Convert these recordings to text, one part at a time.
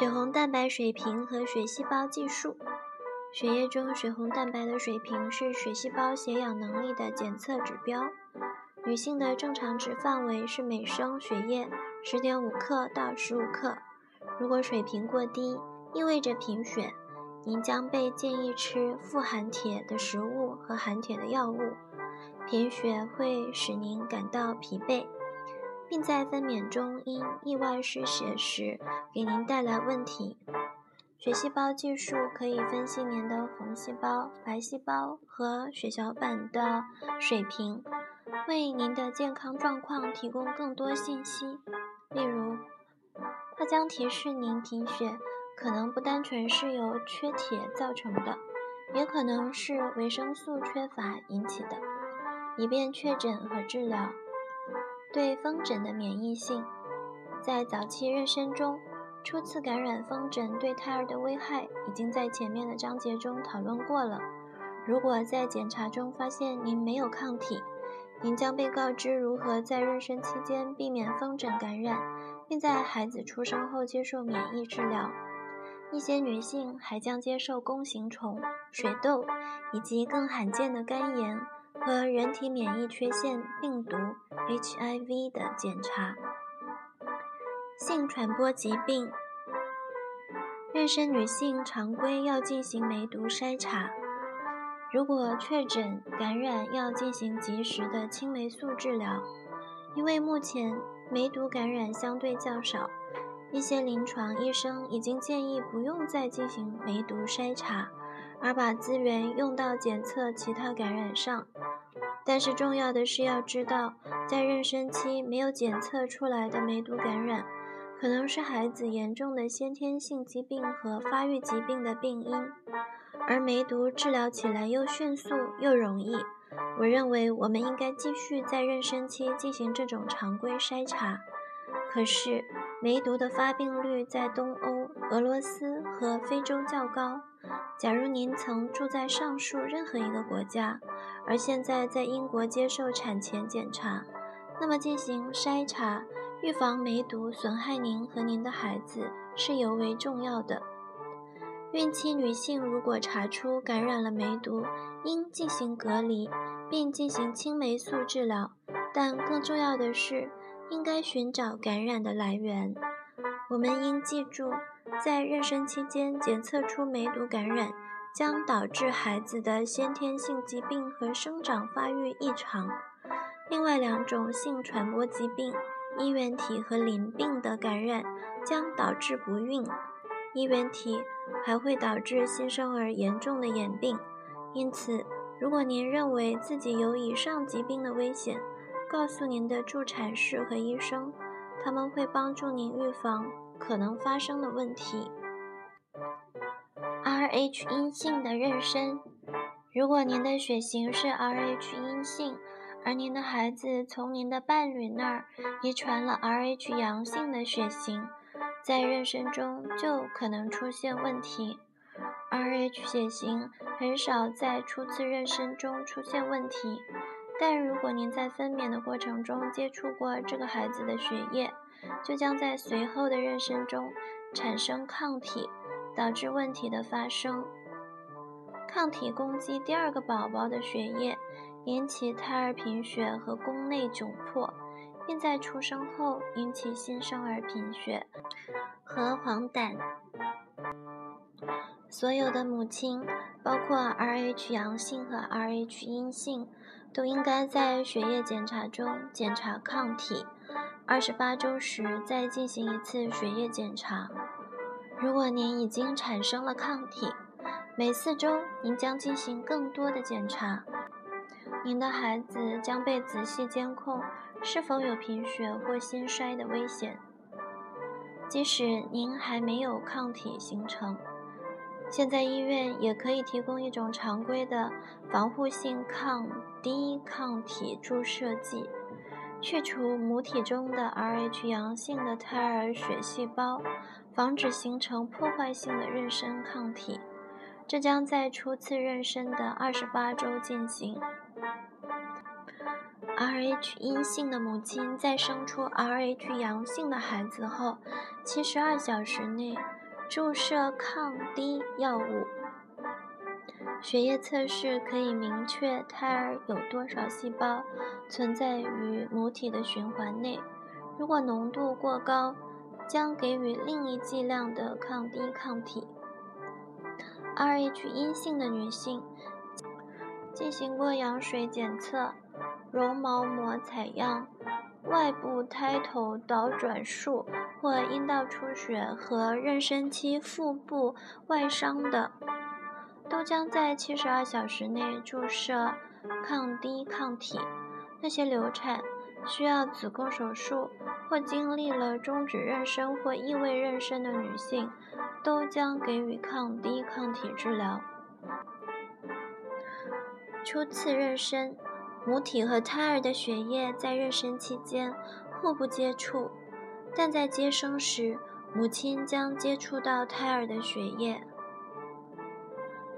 血红蛋白水平和血细胞计数。血液中血红蛋白的水平是血细胞携氧能力的检测指标。女性的正常值范围是每升血液十点五克到十五克。如果水平过低，意味着贫血，您将被建议吃富含铁的食物和含铁的药物。贫血会使您感到疲惫，并在分娩中因意外失血时给您带来问题。血细胞计数可以分析您的红细胞、白细胞和血小板的水平。为您的健康状况提供更多信息，例如，它将提示您贫血可能不单纯是由缺铁造成的，也可能是维生素缺乏引起的，以便确诊和治疗。对风疹的免疫性，在早期妊娠中，初次感染风疹对胎儿的危害已经在前面的章节中讨论过了。如果在检查中发现您没有抗体，您将被告知如何在妊娠期间避免风疹感染，并在孩子出生后接受免疫治疗。一些女性还将接受弓形虫、水痘以及更罕见的肝炎和人体免疫缺陷病毒 （HIV） 的检查。性传播疾病，妊娠女性常规要进行梅毒筛查。如果确诊感染，要进行及时的青霉素治疗。因为目前梅毒感染相对较少，一些临床医生已经建议不用再进行梅毒筛查，而把资源用到检测其他感染上。但是重要的是要知道，在妊娠期没有检测出来的梅毒感染，可能是孩子严重的先天性疾病和发育疾病的病因。而梅毒治疗起来又迅速又容易，我认为我们应该继续在妊娠期进行这种常规筛查。可是，梅毒的发病率在东欧、俄罗斯和非洲较高。假如您曾住在上述任何一个国家，而现在在英国接受产前检查，那么进行筛查，预防梅毒损害您和您的孩子是尤为重要的。孕期女性如果查出感染了梅毒，应进行隔离，并进行青霉素治疗。但更重要的是，应该寻找感染的来源。我们应记住，在妊娠期间检测出梅毒感染，将导致孩子的先天性疾病和生长发育异常。另外两种性传播疾病——衣原体和淋病的感染，将导致不孕。衣原体还会导致新生儿严重的眼病，因此，如果您认为自己有以上疾病的危险，告诉您的助产士和医生，他们会帮助您预防可能发生的问题。Rh 阴性的妊娠，如果您的血型是 Rh 阴性，而您的孩子从您的伴侣那儿遗传了 Rh 阳性的血型。在妊娠中就可能出现问题。Rh 血型很少在初次妊娠中出现问题，但如果您在分娩的过程中接触过这个孩子的血液，就将在随后的妊娠中产生抗体，导致问题的发生。抗体攻击第二个宝宝的血液，引起胎儿贫血和宫内窘迫。并在出生后引起新生儿贫血和黄疸。所有的母亲，包括 Rh 阳性和 Rh 阴性，都应该在血液检查中检查抗体。二十八周时再进行一次血液检查。如果您已经产生了抗体，每四周您将进行更多的检查。您的孩子将被仔细监控是否有贫血或心衰的危险。即使您还没有抗体形成，现在医院也可以提供一种常规的防护性抗低抗体注射剂，去除母体中的 Rh 阳性的胎儿血细胞，防止形成破坏性的妊娠抗体。这将在初次妊娠的二十八周进行。Rh 阴性的母亲在生出 Rh 阳性的孩子后，七十二小时内，注射抗低药物。血液测试可以明确胎儿有多少细胞存在于母体的循环内，如果浓度过高，将给予另一剂量的抗低抗体。Rh 阴性的女性进行过羊水检测、绒毛膜采样、外部胎头导转术或阴道出血和妊娠期腹部外伤的。都将在七十二小时内注射抗低抗体。那些流产、需要子宫手术或经历了终止妊娠或异位妊娠的女性，都将给予抗低抗体治疗。初次妊娠，母体和胎儿的血液在妊娠期间互不接触，但在接生时，母亲将接触到胎儿的血液。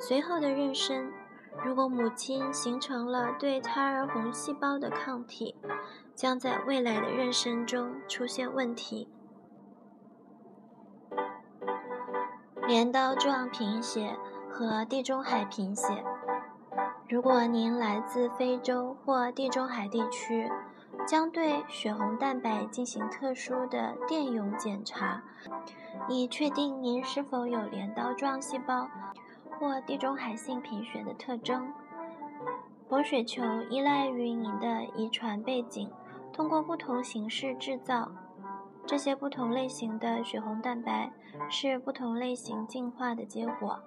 随后的妊娠，如果母亲形成了对胎儿红细胞的抗体，将在未来的妊娠中出现问题。镰刀状贫血和地中海贫血。如果您来自非洲或地中海地区，将对血红蛋白进行特殊的电泳检查，以确定您是否有镰刀状细胞。或地中海性贫血的特征，红血球依赖于您的遗传背景，通过不同形式制造。这些不同类型的血红蛋白是不同类型进化的结果，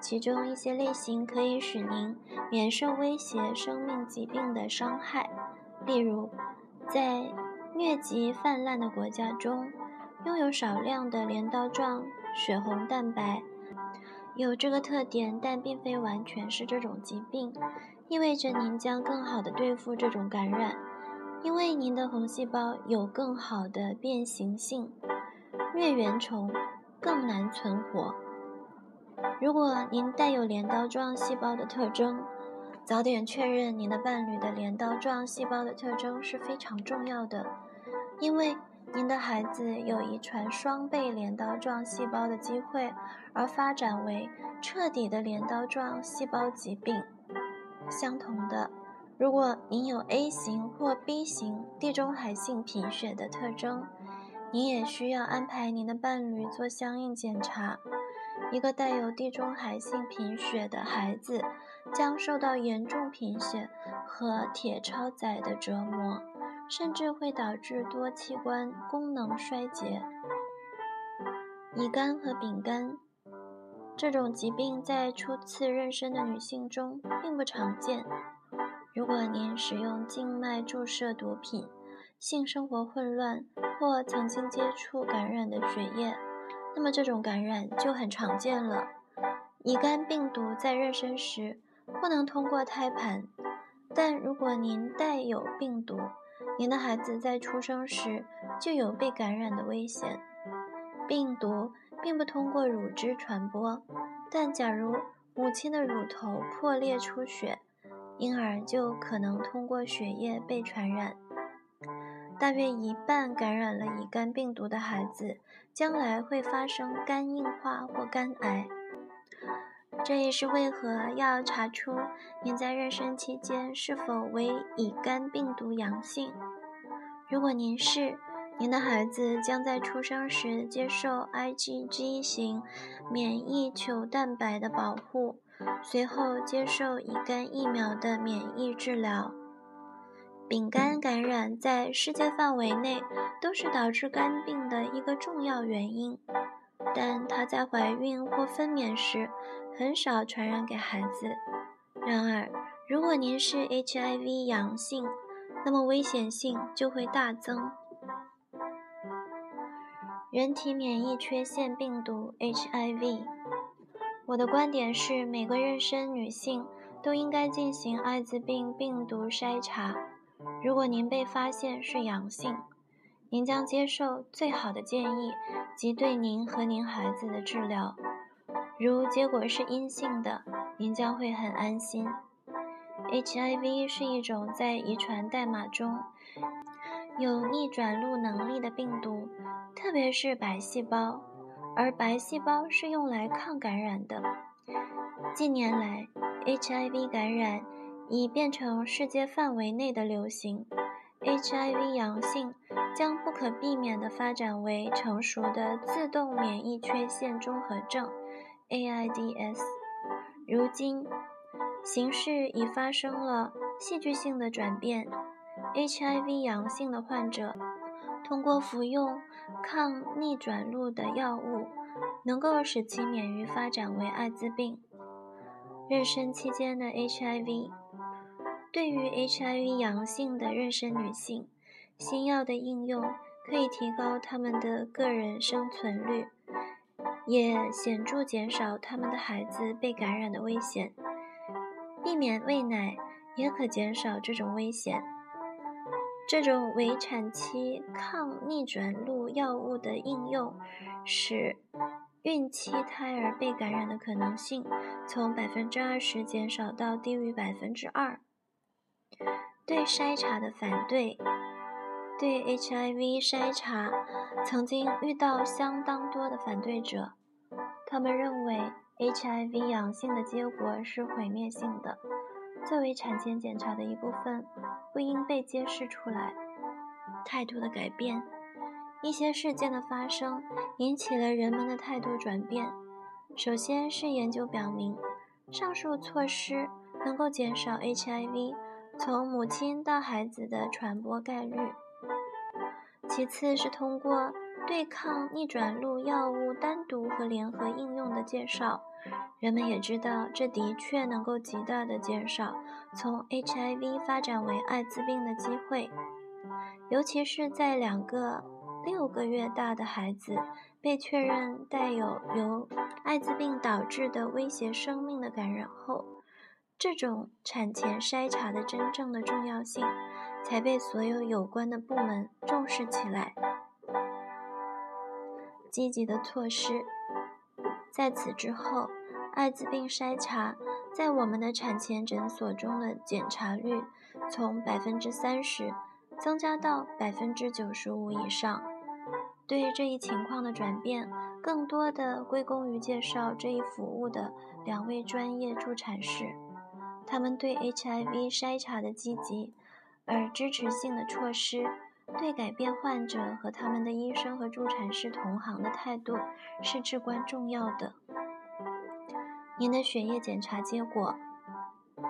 其中一些类型可以使您免受威胁生命疾病的伤害。例如，在疟疾泛滥的国家中，拥有少量的镰刀状血红蛋白。有这个特点，但并非完全是这种疾病，意味着您将更好地对付这种感染，因为您的红细胞有更好的变形性，疟原虫更难存活。如果您带有镰刀状细胞的特征，早点确认您的伴侣的镰刀状细胞的特征是非常重要的，因为。您的孩子有遗传双倍镰刀状细胞的机会，而发展为彻底的镰刀状细胞疾病。相同的，如果您有 A 型或 B 型地中海性贫血的特征，您也需要安排您的伴侣做相应检查。一个带有地中海性贫血的孩子将受到严重贫血和铁超载的折磨。甚至会导致多器官功能衰竭。乙肝和丙肝这种疾病在初次妊娠的女性中并不常见。如果您使用静脉注射毒品、性生活混乱或曾经接触感染的血液，那么这种感染就很常见了。乙肝病毒在妊娠时不能通过胎盘，但如果您带有病毒，您的孩子在出生时就有被感染的危险。病毒并不通过乳汁传播，但假如母亲的乳头破裂出血，婴儿就可能通过血液被传染。大约一半感染了乙肝病毒的孩子，将来会发生肝硬化或肝癌。这也是为何要查出您在妊娠期间是否为乙肝病毒阳性。如果您是，您的孩子将在出生时接受 IgG 型免疫球蛋白的保护，随后接受乙肝疫苗的免疫治疗。丙肝感染在世界范围内都是导致肝病的一个重要原因，但它在怀孕或分娩时很少传染给孩子。然而，如果您是 HIV 阳性，那么危险性就会大增。人体免疫缺陷病毒 （HIV）。我的观点是，每个妊娠女性都应该进行艾滋病病毒筛查。如果您被发现是阳性，您将接受最好的建议及对您和您孩子的治疗。如结果是阴性的，您将会很安心。HIV 是一种在遗传代码中有逆转录能力的病毒，特别是白细胞。而白细胞是用来抗感染的。近年来，HIV 感染已变成世界范围内的流行。HIV 阳性将不可避免地发展为成熟的自动免疫缺陷综合症 （AIDS）。如今，形势已发生了戏剧性的转变。HIV 阳性的患者通过服用抗逆转录的药物，能够使其免于发展为艾滋病。妊娠期间的 HIV，对于 HIV 阳性的妊娠女性，新药的应用可以提高她们的个人生存率，也显著减少他们的孩子被感染的危险。避免喂奶也可减少这种危险。这种围产期抗逆转录药物的应用，使孕期胎儿被感染的可能性从百分之二十减少到低于百分之二。对筛查的反对，对 HIV 筛查曾经遇到相当多的反对者，他们认为 HIV 阳性的结果是毁灭性的。作为产前检查的一部分，不应被揭示出来。态度的改变，一些事件的发生引起了人们的态度转变。首先是研究表明，上述措施能够减少 HIV 从母亲到孩子的传播概率。其次是通过对抗逆转录药物单独和联合应用的介绍。人们也知道，这的确能够极大地减少从 HIV 发展为艾滋病的机会，尤其是在两个六个月大的孩子被确认带有由艾滋病导致的威胁生命的感染后，这种产前筛查的真正的重要性才被所有有关的部门重视起来。积极的措施。在此之后，艾滋病筛查在我们的产前诊所中的检查率从百分之三十增加到百分之九十五以上。对于这一情况的转变，更多的归功于介绍这一服务的两位专业助产士，他们对 HIV 筛查的积极而支持性的措施。对改变患者和他们的医生和助产士同行的态度是至关重要的。您的血液检查结果，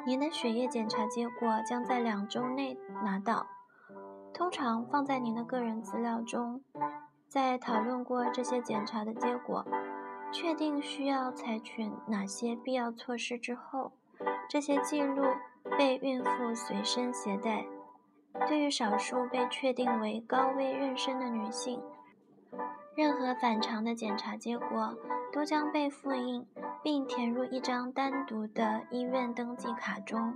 您的血液检查结果将在两周内拿到，通常放在您的个人资料中。在讨论过这些检查的结果，确定需要采取哪些必要措施之后，这些记录被孕妇随身携带。对于少数被确定为高危妊娠的女性，任何反常的检查结果都将被复印并填入一张单独的医院登记卡中。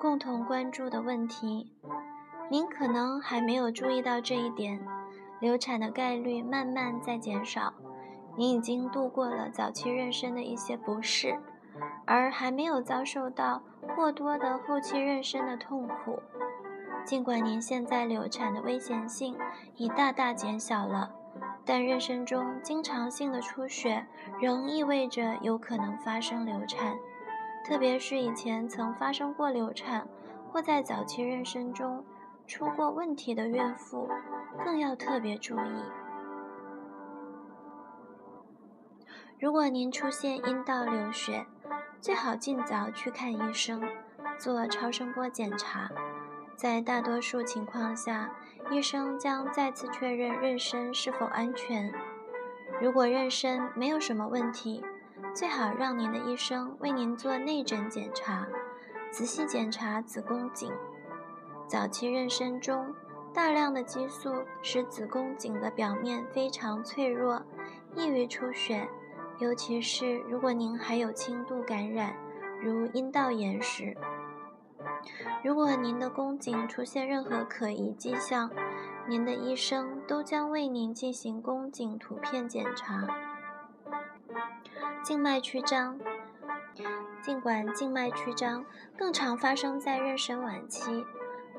共同关注的问题，您可能还没有注意到这一点：流产的概率慢慢在减少。您已经度过了早期妊娠的一些不适。而还没有遭受到过多的后期妊娠的痛苦。尽管您现在流产的危险性已大大减小了，但妊娠中经常性的出血仍意味着有可能发生流产，特别是以前曾发生过流产或在早期妊娠中出过问题的孕妇，更要特别注意。如果您出现阴道流血，最好尽早去看医生，做超声波检查。在大多数情况下，医生将再次确认妊娠是否安全。如果妊娠没有什么问题，最好让您的医生为您做内诊检查，仔细检查子宫颈。早期妊娠中，大量的激素使子宫颈的表面非常脆弱，易于出血。尤其是如果您还有轻度感染，如阴道炎时，如果您的宫颈出现任何可疑迹象，您的医生都将为您进行宫颈图片检查。静脉曲张，尽管静脉曲张更常发生在妊娠晚期，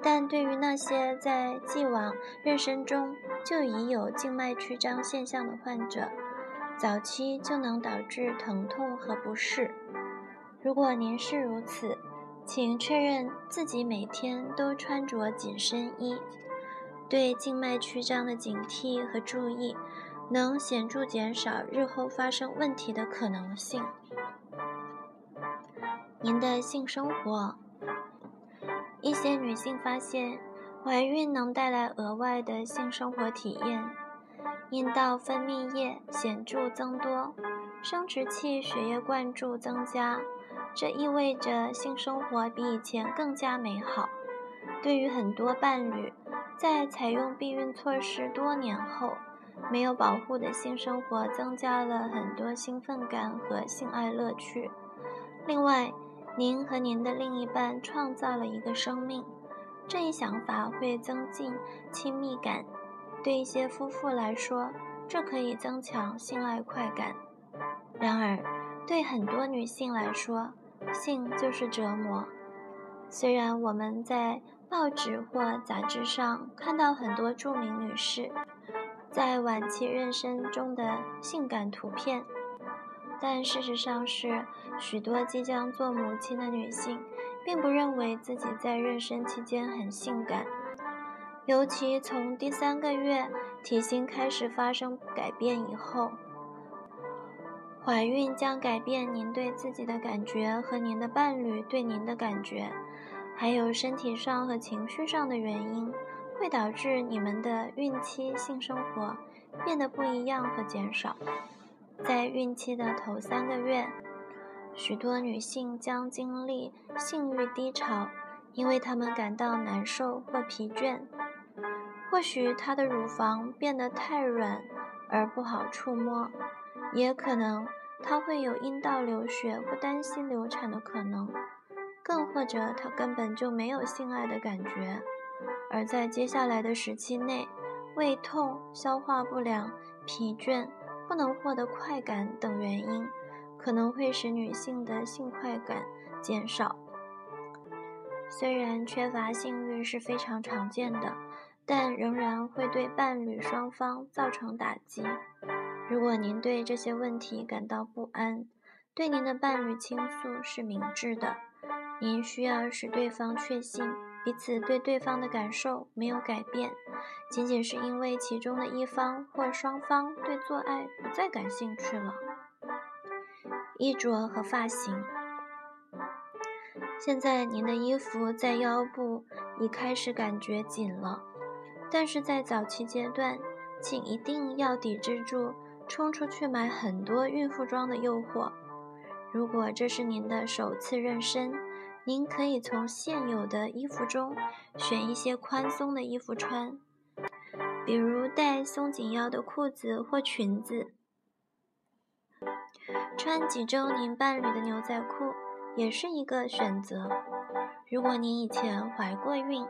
但对于那些在既往妊娠中就已有静脉曲张现象的患者，早期就能导致疼痛和不适。如果您是如此，请确认自己每天都穿着紧身衣。对静脉曲张的警惕和注意，能显著减少日后发生问题的可能性。您的性生活，一些女性发现怀孕能带来额外的性生活体验。阴道分泌液显著增多，生殖器血液灌注增加，这意味着性生活比以前更加美好。对于很多伴侣，在采用避孕措施多年后，没有保护的性生活增加了很多兴奋感和性爱乐趣。另外，您和您的另一半创造了一个生命，这一想法会增进亲密感。对一些夫妇来说，这可以增强性爱快感。然而，对很多女性来说，性就是折磨。虽然我们在报纸或杂志上看到很多著名女士在晚期妊娠中的性感图片，但事实上是，许多即将做母亲的女性并不认为自己在妊娠期间很性感。尤其从第三个月体型开始发生改变以后，怀孕将改变您对自己的感觉和您的伴侣对您的感觉，还有身体上和情绪上的原因，会导致你们的孕期性生活变得不一样和减少。在孕期的头三个月，许多女性将经历性欲低潮，因为她们感到难受或疲倦。或许她的乳房变得太软而不好触摸，也可能她会有阴道流血或担心流产的可能，更或者她根本就没有性爱的感觉。而在接下来的时期内，胃痛、消化不良、疲倦、不能获得快感等原因，可能会使女性的性快感减少。虽然缺乏性欲是非常常见的。但仍然会对伴侣双方造成打击。如果您对这些问题感到不安，对您的伴侣倾诉是明智的。您需要使对方确信彼此对对方的感受没有改变，仅仅是因为其中的一方或双方对做爱不再感兴趣了。衣着和发型。现在您的衣服在腰部已开始感觉紧了。但是在早期阶段，请一定要抵制住冲出去买很多孕妇装的诱惑。如果这是您的首次妊娠，您可以从现有的衣服中选一些宽松的衣服穿，比如带松紧腰的裤子或裙子。穿几周您伴侣的牛仔裤也是一个选择。如果您以前怀过孕，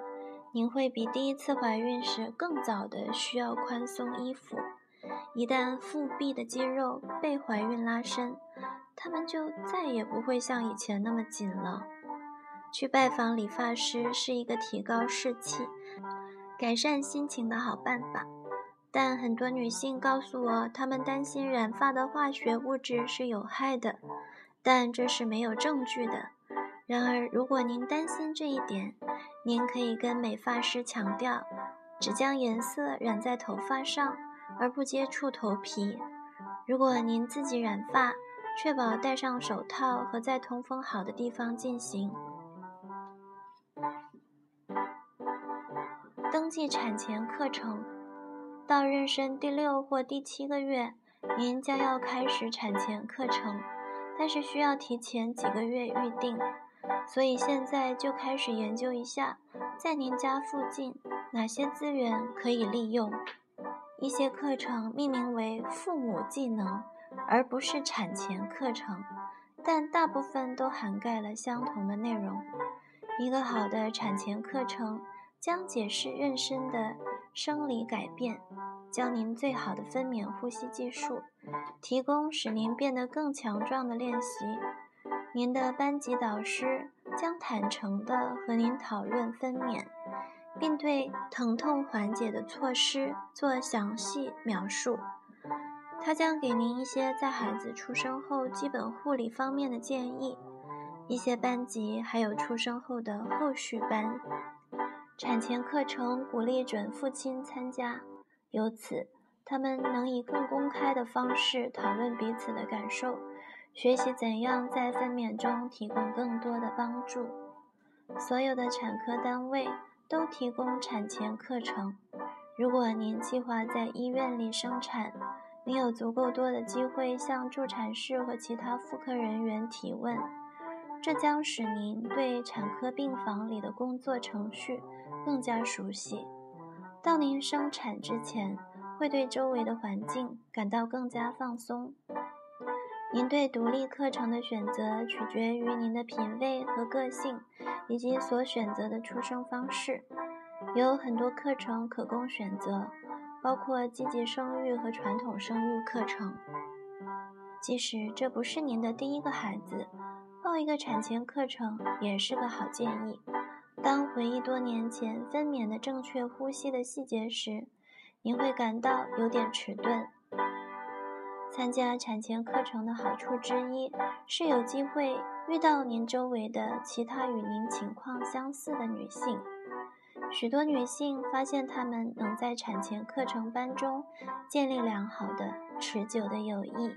您会比第一次怀孕时更早的需要宽松衣服。一旦腹壁的肌肉被怀孕拉伸，它们就再也不会像以前那么紧了。去拜访理发师是一个提高士气、改善心情的好办法。但很多女性告诉我，她们担心染发的化学物质是有害的，但这是没有证据的。然而，如果您担心这一点，您可以跟美发师强调，只将颜色染在头发上，而不接触头皮。如果您自己染发，确保戴上手套和在通风好的地方进行。登记产前课程，到妊娠第六或第七个月，您将要开始产前课程，但是需要提前几个月预定。所以现在就开始研究一下，在您家附近哪些资源可以利用。一些课程命名为“父母技能”，而不是产前课程，但大部分都涵盖了相同的内容。一个好的产前课程将解释妊娠的生理改变，教您最好的分娩呼吸技术，提供使您变得更强壮的练习。您的班级导师将坦诚地和您讨论分娩，并对疼痛缓解的措施做详细描述。他将给您一些在孩子出生后基本护理方面的建议，一些班级还有出生后的后续班。产前课程鼓励准父亲参加，由此他们能以更公开的方式讨论彼此的感受，学习怎样在分娩中提供更多的帮助。所有的产科单位都提供产前课程。如果您计划在医院里生产，您有足够多的机会向助产士和其他妇科人员提问，这将使您对产科病房里的工作程序。更加熟悉。到您生产之前，会对周围的环境感到更加放松。您对独立课程的选择取决于您的品味和个性，以及所选择的出生方式。有很多课程可供选择，包括积极生育和传统生育课程。即使这不是您的第一个孩子，报一个产前课程也是个好建议。当回忆多年前分娩的正确呼吸的细节时，您会感到有点迟钝。参加产前课程的好处之一是有机会遇到您周围的其他与您情况相似的女性。许多女性发现她们能在产前课程班中建立良好的、持久的友谊。